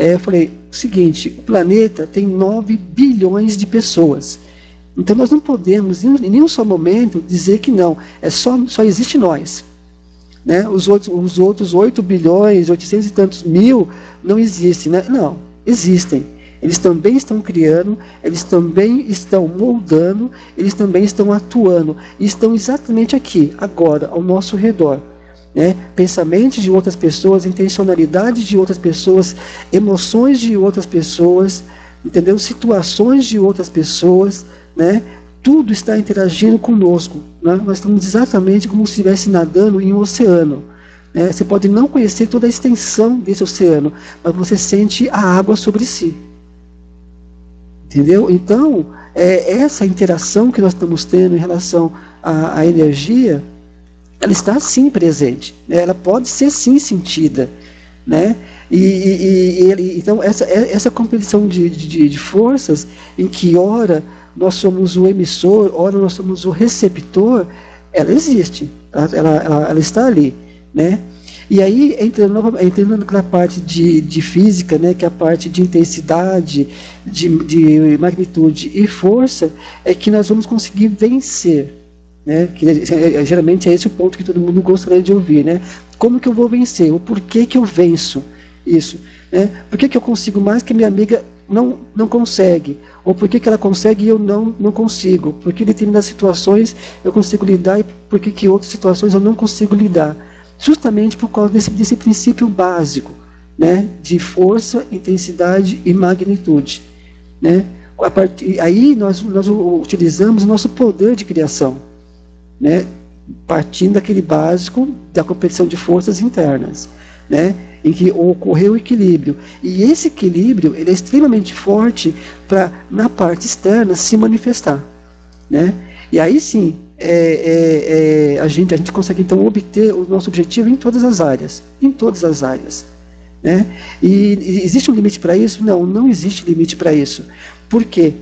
É, eu falei, seguinte, o planeta tem 9 bilhões de pessoas. Então nós não podemos, em nenhum só momento, dizer que não. É só, só existe nós. Né? Os, outros, os outros 8 bilhões, 800 e tantos mil, não existem. Né? Não, existem. Eles também estão criando, eles também estão moldando, eles também estão atuando. E estão exatamente aqui, agora, ao nosso redor. Né? Pensamentos de outras pessoas, intencionalidades de outras pessoas, emoções de outras pessoas, entendeu? Situações de outras pessoas, né? Tudo está interagindo conosco. Né? Nós estamos exatamente como se estivesse nadando em um oceano. Né? Você pode não conhecer toda a extensão desse oceano, mas você sente a água sobre si. Entendeu? Então, é, essa interação que nós estamos tendo em relação à, à energia, ela está sim presente. Né? Ela pode ser sim sentida. Né? E, e, e então, essa, é, essa competição de, de, de forças, em que ora nós somos o emissor, ora nós somos o receptor, ela existe, ela, ela, ela está ali. Né? E aí, entrando, entrando naquela parte de, de física, né, que é a parte de intensidade, de, de magnitude e força, é que nós vamos conseguir vencer. Né? Que, é, é, geralmente é esse o ponto que todo mundo gostaria de ouvir. Né? Como que eu vou vencer? O porquê que eu venço isso? Né? Por que, que eu consigo mais que minha amiga não, não consegue? Ou por que, que ela consegue e eu não, não consigo? Por que determinadas situações eu consigo lidar e por que, que outras situações eu não consigo lidar? justamente por causa desse, desse princípio básico, né, de força, intensidade e magnitude, né? A partir, aí nós, nós utilizamos nosso poder de criação, né, partindo daquele básico da competição de forças internas, né, em que ocorreu o equilíbrio. E esse equilíbrio ele é extremamente forte para na parte externa se manifestar, né? E aí sim, é, é, é, a, gente, a gente consegue então obter o nosso objetivo em todas as áreas. Em todas as áreas. Né? E, e existe um limite para isso? Não, não existe limite para isso. Por quê?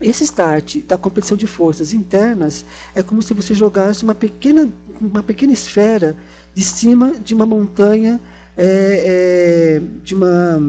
Esse start da competição de forças internas é como se você jogasse uma pequena, uma pequena esfera de cima de uma montanha é, é, de uma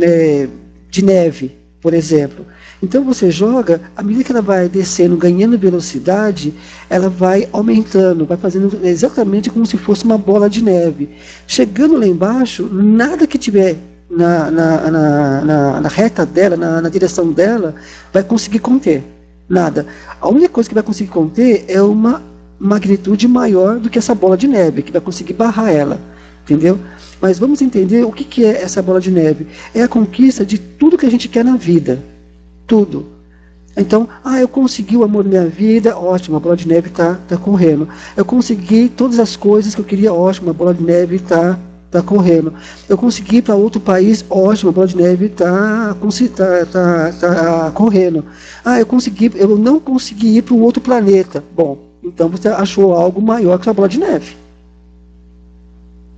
é, de neve, por exemplo. Então você joga, à medida que ela vai descendo, ganhando velocidade, ela vai aumentando, vai fazendo exatamente como se fosse uma bola de neve. Chegando lá embaixo, nada que tiver na, na, na, na, na reta dela, na, na direção dela, vai conseguir conter. Nada. A única coisa que vai conseguir conter é uma magnitude maior do que essa bola de neve, que vai conseguir barrar ela. Entendeu? Mas vamos entender o que, que é essa bola de neve. É a conquista de tudo que a gente quer na vida tudo. Então, ah, eu consegui o amor da minha vida, ótimo, a bola de neve está tá correndo. Eu consegui todas as coisas que eu queria, ótimo, a bola de neve está tá correndo. Eu consegui ir para outro país, ótimo, a bola de neve está tá, tá, tá correndo. Ah, eu consegui, eu não consegui ir para um outro planeta. Bom, então você achou algo maior que a bola de neve.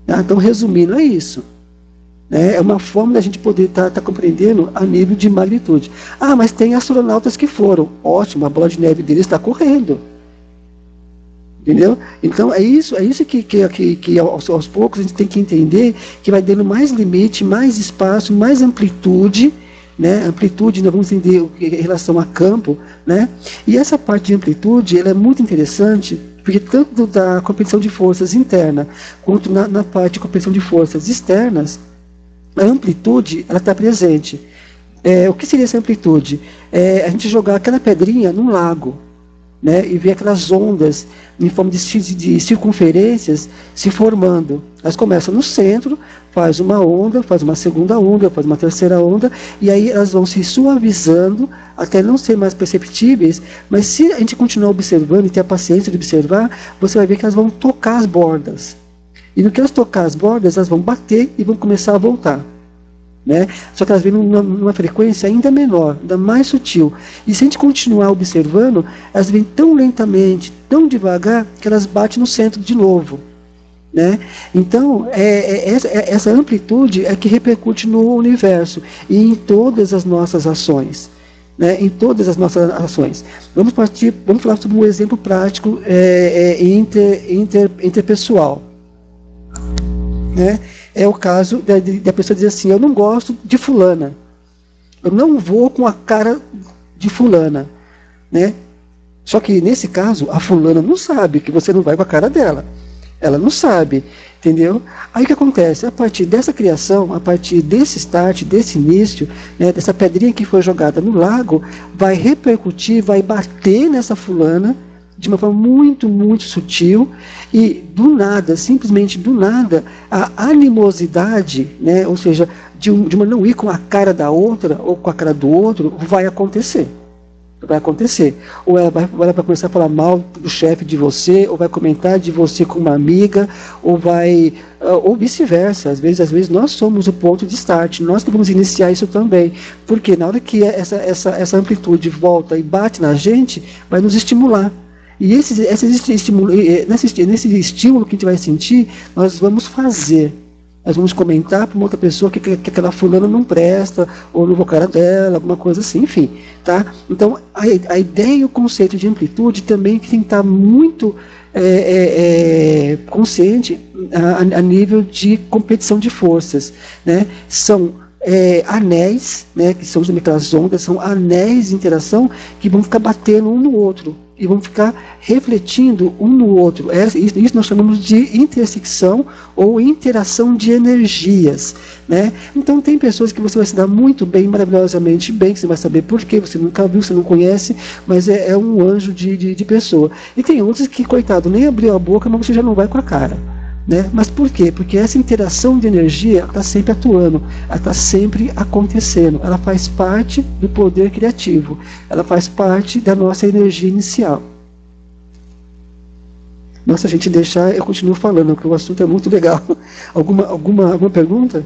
Ah, então, resumindo, é isso. Né? É uma forma da gente poder estar tá, tá compreendendo a nível de magnitude. Ah, mas tem astronautas que foram. Ótimo, a bola de neve deles está correndo. Entendeu? Então é isso, é isso que, que, que, que aos, aos, poucos a gente tem que entender que vai dando mais limite, mais espaço, mais amplitude, né? Amplitude, nós vamos entender em relação a campo, né? E essa parte de amplitude ela é muito interessante, porque tanto da competição de forças interna quanto na, na parte de competição de forças externas, a amplitude ela está presente. É, o que seria essa amplitude? É a gente jogar aquela pedrinha num lago, né, e ver aquelas ondas em forma de, de, circunferências se formando. Elas começam no centro, faz uma onda, faz uma segunda onda, faz uma terceira onda, e aí elas vão se suavizando até não ser mais perceptíveis, mas se a gente continuar observando e ter a paciência de observar, você vai ver que elas vão tocar as bordas. E no que elas tocar as bordas, elas vão bater e vão começar a voltar. Né? Só que elas vêm numa, numa, frequência ainda menor, ainda mais sutil. E se a gente continuar observando, elas vêm tão lentamente, tão devagar, que elas batem no centro de novo. Né? Então, é, é, é, essa amplitude é que repercute no universo e em todas as nossas ações. Né, em todas as nossas ações. Vamos partir, vamos falar sobre um exemplo prático é, é inter, inter, interpessoal. Né? É o caso da pessoa dizer assim: eu não gosto de fulana, eu não vou com a cara de fulana, né? Só que nesse caso, a fulana não sabe que você não vai com a cara dela. Ela não sabe, entendeu? Aí o que acontece? A partir dessa criação, a partir desse start, desse início, né, dessa pedrinha que foi jogada no lago, vai repercutir, vai bater nessa fulana de uma forma muito, muito sutil e do nada, simplesmente do nada, a animosidade, né, ou seja, de, um, de uma não ir com a cara da outra ou com a cara do outro, vai acontecer vai acontecer. Ou ela vai, ela vai começar a falar mal do chefe de você, ou vai comentar de você com uma amiga, ou vai. Ah, ou vice-versa. Às vezes, às vezes nós somos o ponto de start, nós que vamos iniciar isso também. Porque na hora que essa, essa, essa amplitude volta e bate na gente, vai nos estimular. E esse, esse estímulo, nesse, nesse estímulo que a gente vai sentir, nós vamos fazer nós vamos comentar para uma outra pessoa que, que, que, aquela fulana não presta, ou no cara dela, alguma coisa assim, enfim. Tá? Então, a, a ideia e o conceito de amplitude também tem que estar muito é, é, é, consciente a, a, nível de competição de forças. Né? São é, anéis, né, que são aquelas ondas, são anéis de interação que vão ficar batendo um no outro e vão ficar refletindo um no outro. É, isso nós chamamos de intersecção ou interação de energias. Né? Então tem pessoas que você vai se dar muito bem, maravilhosamente bem, que você vai saber por quê, você nunca viu, você não conhece, mas é, é um anjo de, de, de pessoa. E tem outros que, coitado, nem abriu a boca, mas você já não vai com a cara. Né? Mas por quê? Porque essa interação de energia está sempre atuando, ela está sempre acontecendo, ela faz parte do poder criativo, ela faz parte da nossa energia inicial. Nossa, a gente deixar, eu continuo falando, porque o assunto é muito legal. Alguma, alguma, alguma pergunta?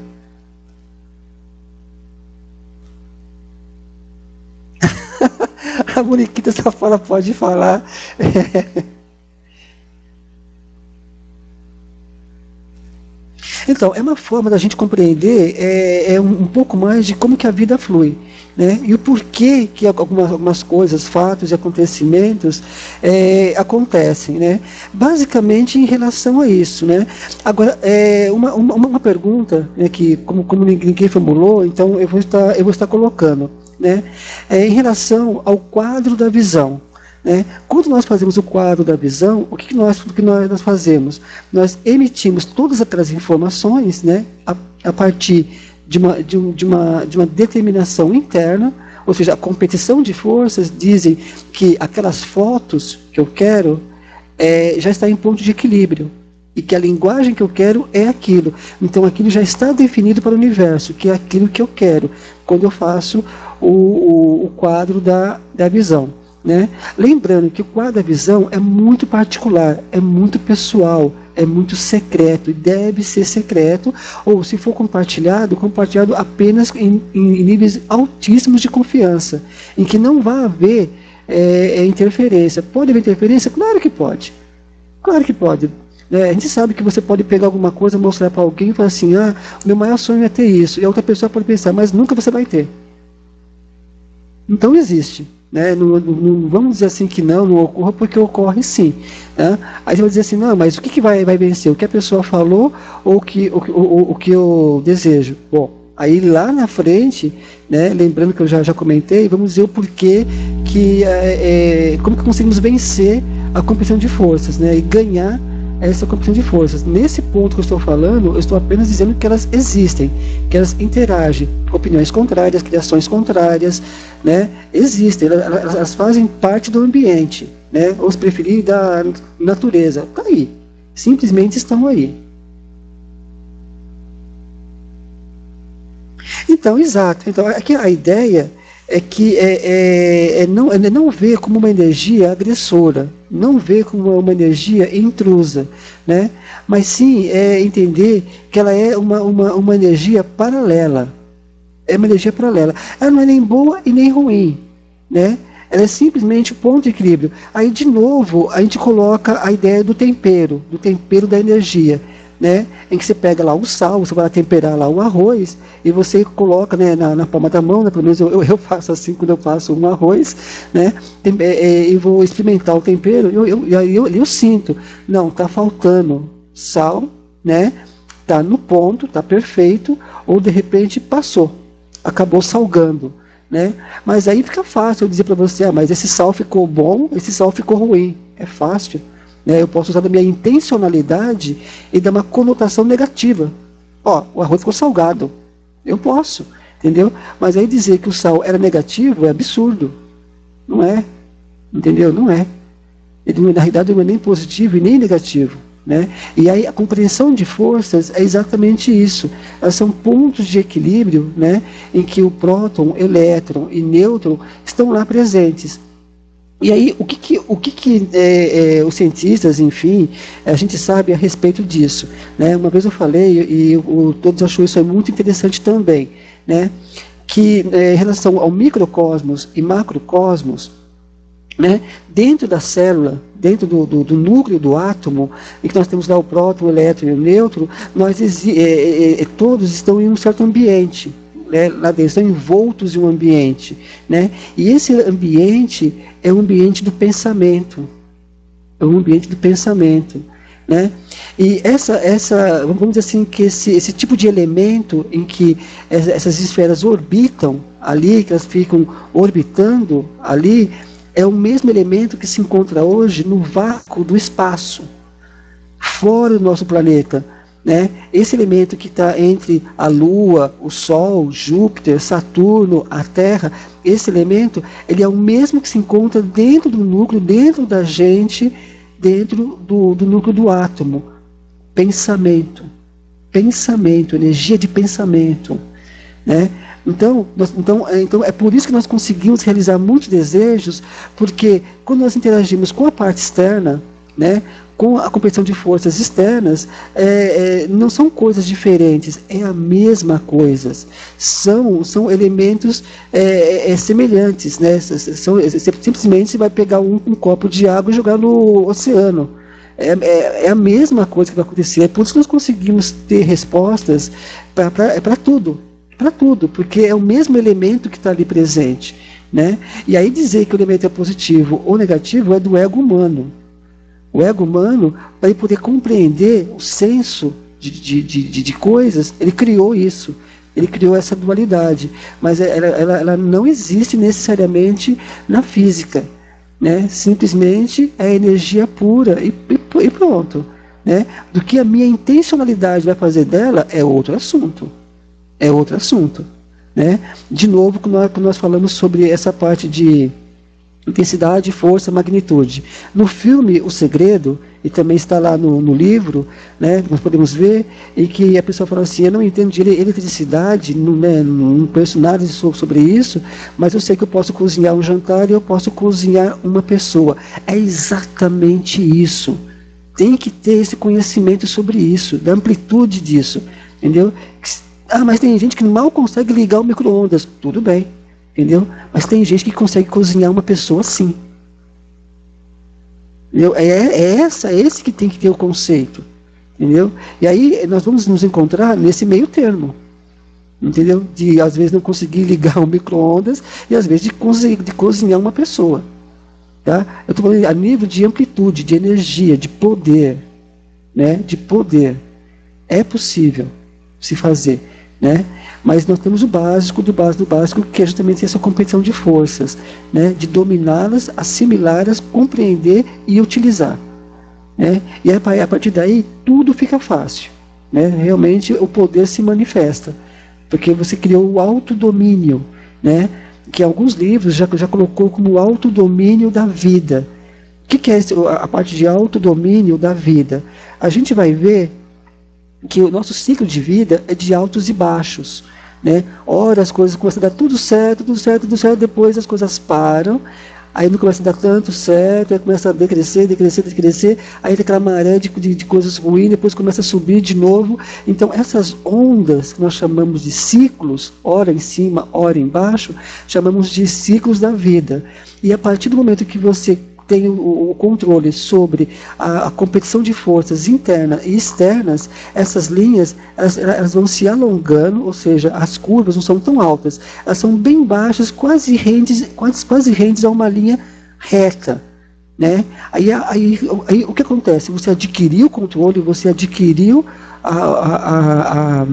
a Moniquita só fala, pode falar. Então, é uma forma da gente compreender é, é um, um, pouco mais de como que a vida flui. Né? E o porquê que algumas, algumas coisas, fatos e acontecimentos é, acontecem. Né? Basicamente em relação a isso. Né? Agora, é, uma, uma, uma pergunta né, que, como, como ninguém formulou, então eu vou estar, eu vou estar colocando. Né? É, em relação ao quadro da visão. Né? Quando nós fazemos o quadro da visão, o que, nós, o que nós, nós fazemos? Nós emitimos todas aquelas informações né, a, a partir de uma, de, um, de, uma, de uma determinação interna, ou seja, a competição de forças dizem que aquelas fotos que eu quero é, já está em ponto de equilíbrio e que a linguagem que eu quero é aquilo. Então aquilo já está definido para o universo, que é aquilo que eu quero, quando eu faço o, o, o quadro da, da visão. Né? Lembrando que o quadro da visão é muito particular, é muito pessoal, é muito secreto e deve ser secreto, ou se for compartilhado, compartilhado apenas em, em níveis altíssimos de confiança, em que não vai haver é, é, interferência. Pode haver interferência? Claro que pode. Claro que pode. É, a gente sabe que você pode pegar alguma coisa, mostrar para alguém e falar assim: ah, meu maior sonho é ter isso. E a outra pessoa pode pensar, mas nunca você vai ter. Então existe. Né? Não, não, vamos dizer assim que não, não ocorra, porque ocorre sim. Né? Aí você vai dizer assim, não, mas o que, que vai, vai vencer? O que a pessoa falou ou que, o, o, o que eu desejo? Bom, aí lá na frente, né, lembrando que eu já, já comentei, vamos dizer o porquê que é, é, como que conseguimos vencer a competição de forças né, e ganhar essa competição de forças. Nesse ponto que eu estou falando, eu estou apenas dizendo que elas existem, que elas interagem, opiniões contrárias, criações contrárias, né? Existem, elas, elas fazem parte do ambiente, né? Ou se preferir da natureza, tá aí, simplesmente estão aí. Então, exato. Então, aqui a ideia é que é, é, é, não, é não como uma energia agressora, não ver como uma energia intrusa, né? mas sim é entender que ela é uma, uma, uma energia paralela. É uma energia paralela. Ela não é nem boa e nem ruim. Né? Ela é simplesmente o ponto de equilíbrio. Aí, de novo, a gente coloca a ideia do tempero, do tempero da energia né, em que você pega lá o sal, você vai temperar lá o arroz e você coloca né, na, na palma da mão, né, pelo menos eu, eu, faço assim quando eu faço um arroz, né, é, é, e vou experimentar o tempero, eu, eu, eu, eu, eu sinto, não, está faltando sal, né, está no ponto, está perfeito, ou de repente passou, acabou salgando. Né? Mas aí fica fácil eu dizer para você, ah, mas esse sal ficou bom, esse sal ficou ruim. É fácil. Né? Eu posso usar a minha intencionalidade e dar uma conotação negativa. Ó, o arroz ficou salgado. Eu posso, entendeu? Mas aí dizer que o sal era negativo é absurdo. Não é. Entendeu? Não é. Ele, na realidade, não é nem positivo e nem negativo. Né? E aí a compreensão de forças é exatamente isso. Elas são pontos de equilíbrio né, em que o próton, elétron e nêutron estão lá presentes. E aí, o que, que, o que, que é, é, os cientistas, enfim, a gente sabe a respeito disso? Né? Uma vez eu falei, e o, todos achou isso muito interessante também, né? que é, em relação ao microcosmos e macrocosmos, né, dentro da célula, dentro do, do, do, núcleo do átomo, em que nós temos lá o próton, o elétron e o nêutron, nós, é, é, é, todos estão em um certo ambiente. Né, lá dentro, estão envoltos em um ambiente. Né? E esse ambiente é o um ambiente do pensamento. É um ambiente do pensamento. Né? E essa, essa, vamos dizer assim, que esse, esse tipo de elemento em que essas esferas orbitam ali, que elas ficam orbitando ali, é o mesmo elemento que se encontra hoje no vácuo do espaço, fora do nosso planeta. Né? Esse elemento que está entre a Lua, o Sol, Júpiter, Saturno, a Terra, esse elemento, ele é o mesmo que se encontra dentro do núcleo, dentro da gente, dentro do, do núcleo do átomo. Pensamento. Pensamento, energia de pensamento. Né? Então, nós, então, é, então, é por isso que nós conseguimos realizar muitos desejos, porque quando nós interagimos com a parte externa, né, com a competição de forças externas, é, é, não são coisas diferentes, é a mesma coisa. São, são elementos é, é semelhantes. Né? São, simplesmente você vai pegar um, um, copo de água e jogar no oceano. É, é, é, a mesma coisa que vai acontecer. É por isso que nós conseguimos ter respostas para tudo para tudo, porque é o mesmo elemento que está ali presente. Né? E aí dizer que o elemento é positivo ou negativo é do ego humano. O ego humano, para ele poder compreender o senso de, de, de, de, coisas, ele criou isso. Ele criou essa dualidade. Mas ela, ela, ela não existe necessariamente na física. Né? Simplesmente é energia pura e, e, e pronto. Né? Do que a minha intencionalidade vai fazer dela é outro assunto é outro assunto. Né? De novo, quando nós falamos sobre essa parte de intensidade, força, magnitude. No filme O Segredo, e também está lá no, no livro, né, nós podemos ver, em que a pessoa fala assim, eu não entendo de eletricidade, não, né, não conheço nada sobre isso, mas eu sei que eu posso cozinhar um jantar e eu posso cozinhar uma pessoa. É exatamente isso. Tem que ter esse conhecimento sobre isso, da amplitude disso, entendeu? Ah, mas tem gente que mal consegue ligar o micro-ondas. Tudo bem, entendeu? Mas tem gente que consegue cozinhar uma pessoa sim. Entendeu? É, é, essa, é esse que tem que ter o conceito. Entendeu? E aí nós vamos nos encontrar nesse meio termo. Entendeu? De às vezes não conseguir ligar o micro-ondas e às vezes de, conseguir, de cozinhar uma pessoa. Tá? Eu estou falando a nível de amplitude, de energia, de poder. Né? De poder. É possível se fazer. Né? Mas nós temos o básico do básico do básico, que é justamente essa competição de forças, né? de dominá-las, assimilá-las, compreender e utilizar. Né? E a partir daí tudo fica fácil. Né? Realmente o poder se manifesta, porque você criou o autodomínio, né? que alguns livros já, já colocou como autodomínio da vida. O que, que é a parte de autodomínio da vida? A gente vai ver que o nosso ciclo de vida é de altos e baixos. Né? Ora as coisas começam a dar tudo certo, tudo certo, tudo certo, depois as coisas param, aí não começa a dar tanto certo, aí começa a decrescer, decrescer, decrescer, aí tem aquela maré de, de, de, coisas ruins, depois começa a subir de novo. Então essas ondas que nós chamamos de ciclos, ora em cima, ora embaixo, chamamos de ciclos da vida. E a partir do momento que você tem o, o controle sobre a, a, competição de forças internas e externas, essas linhas elas, elas, vão se alongando, ou seja, as curvas não são tão altas, elas são bem baixas, quase rendes, quase, quase rendes a uma linha reta. Né? Aí, aí, aí o que acontece? Você adquiriu o controle, você adquiriu a, a, a,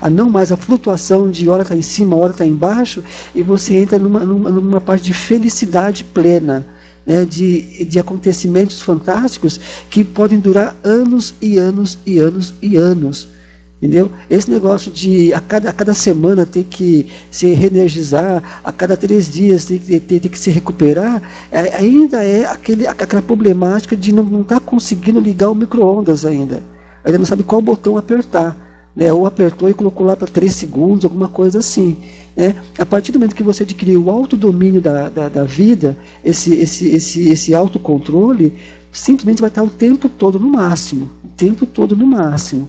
a não mais a flutuação de hora está em cima, hora está embaixo, e você entra numa, numa, numa parte de felicidade plena. Né, de, de acontecimentos fantásticos que podem durar anos e anos e anos e anos. Entendeu? Esse negócio de a cada, a cada semana ter que se reenergizar, a cada três dias ter, ter, ter que se recuperar, é, ainda é aquele, aquela problemática de não estar tá conseguindo ligar o micro-ondas ainda. Ainda não sabe qual botão apertar. Né? Ou apertou e colocou lá para três segundos, alguma coisa assim. Né? A partir do momento que você adquirir o autodomínio da, da, da vida, esse, esse, esse, esse autocontrole, simplesmente vai estar o tempo todo no máximo. O tempo todo no máximo.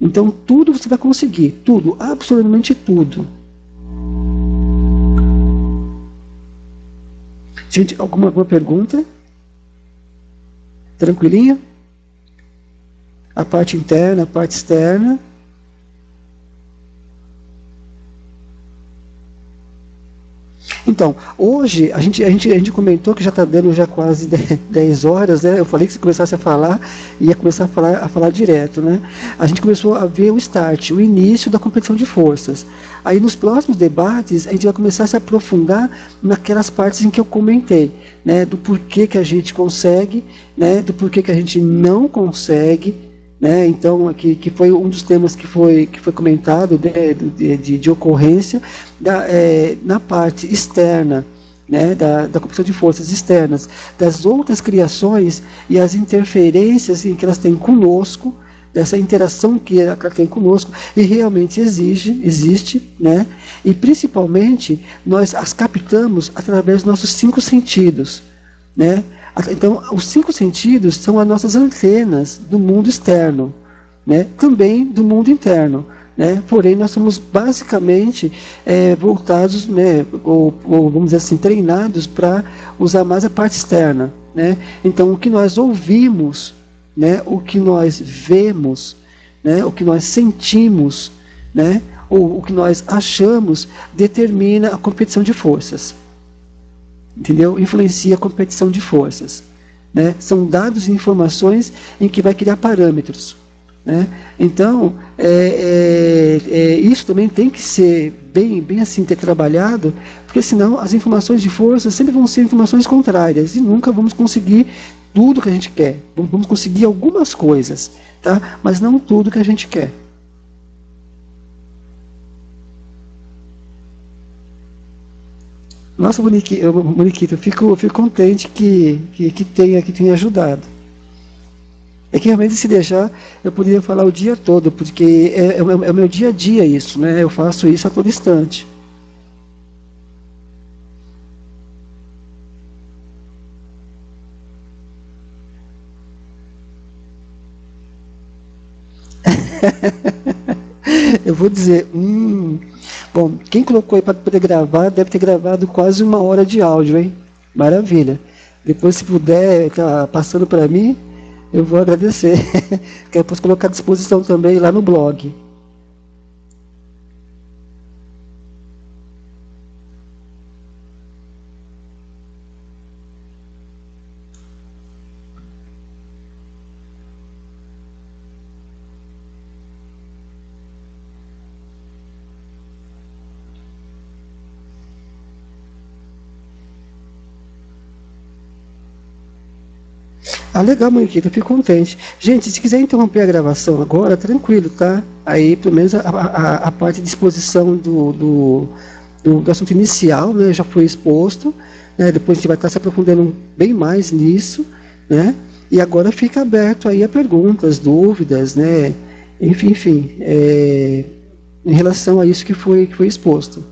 Então tudo você vai conseguir, tudo, absolutamente tudo. Gente, alguma, alguma pergunta? Tranquilinha? A parte interna, a parte externa. Então, hoje a gente, a gente, a gente comentou que já está dando já quase 10 horas, né? Eu falei que se começasse a falar, ia começar a falar, a falar direto, né? A gente começou a ver o start, o início da competição de forças. Aí nos próximos debates a gente vai começar a se aprofundar naquelas partes em que eu comentei, né? Do porquê que a gente consegue, né? Do porquê que a gente não consegue, né? Então, aqui, que foi um dos temas que foi, que foi comentado né, de, de, de, ocorrência da, é, na parte externa, né, da, da competição de forças externas, das outras criações e as interferências em que elas têm conosco, dessa interação que ela tem conosco, e realmente exige, existe, né, e principalmente nós as captamos através dos nossos cinco sentidos. Né? Então, os cinco sentidos são as nossas antenas do mundo externo, né? também do mundo interno. Né? Porém, nós somos basicamente é, voltados, né, ou, ou, vamos dizer assim, treinados para usar mais a parte externa. Né? Então, o que nós ouvimos, né, o que nós vemos, né, o que nós sentimos, né, ou o que nós achamos, determina a competição de forças entendeu? Influencia a competição de forças. Né? São dados e informações em que vai criar parâmetros. Né? Então, é, é, é, isso também tem que ser bem, bem assim, ter trabalhado, porque senão as informações de força sempre vão ser informações contrárias e nunca vamos conseguir tudo que a gente quer. Vamos conseguir algumas coisas, tá? mas não tudo que a gente quer. Nossa, Moniquita, Moniquita eu fico, fico contente que, que, que, tenha, que tenha ajudado. É que realmente se deixar, eu poderia falar o dia todo, porque é, é, é o meu dia a dia isso, né? Eu faço isso a todo instante. eu vou dizer, hum, Bom, quem colocou aí para poder gravar deve ter gravado quase uma hora de áudio, hein? Maravilha. Depois, se puder, tá passando para mim, eu vou agradecer. Quero depois colocar à disposição também lá no blog. Ah, legal, Moniquita, fico contente. Gente, se quiser interromper a gravação agora, tranquilo, tá? Aí, pelo menos, a, a, a parte de exposição do, do, do, do, assunto inicial né, já foi exposto. Né? Depois a gente vai estar se aprofundando bem mais nisso, né? E agora fica aberto aí a perguntas, dúvidas, né? Enfim, enfim, é, em relação a isso que foi, que foi exposto.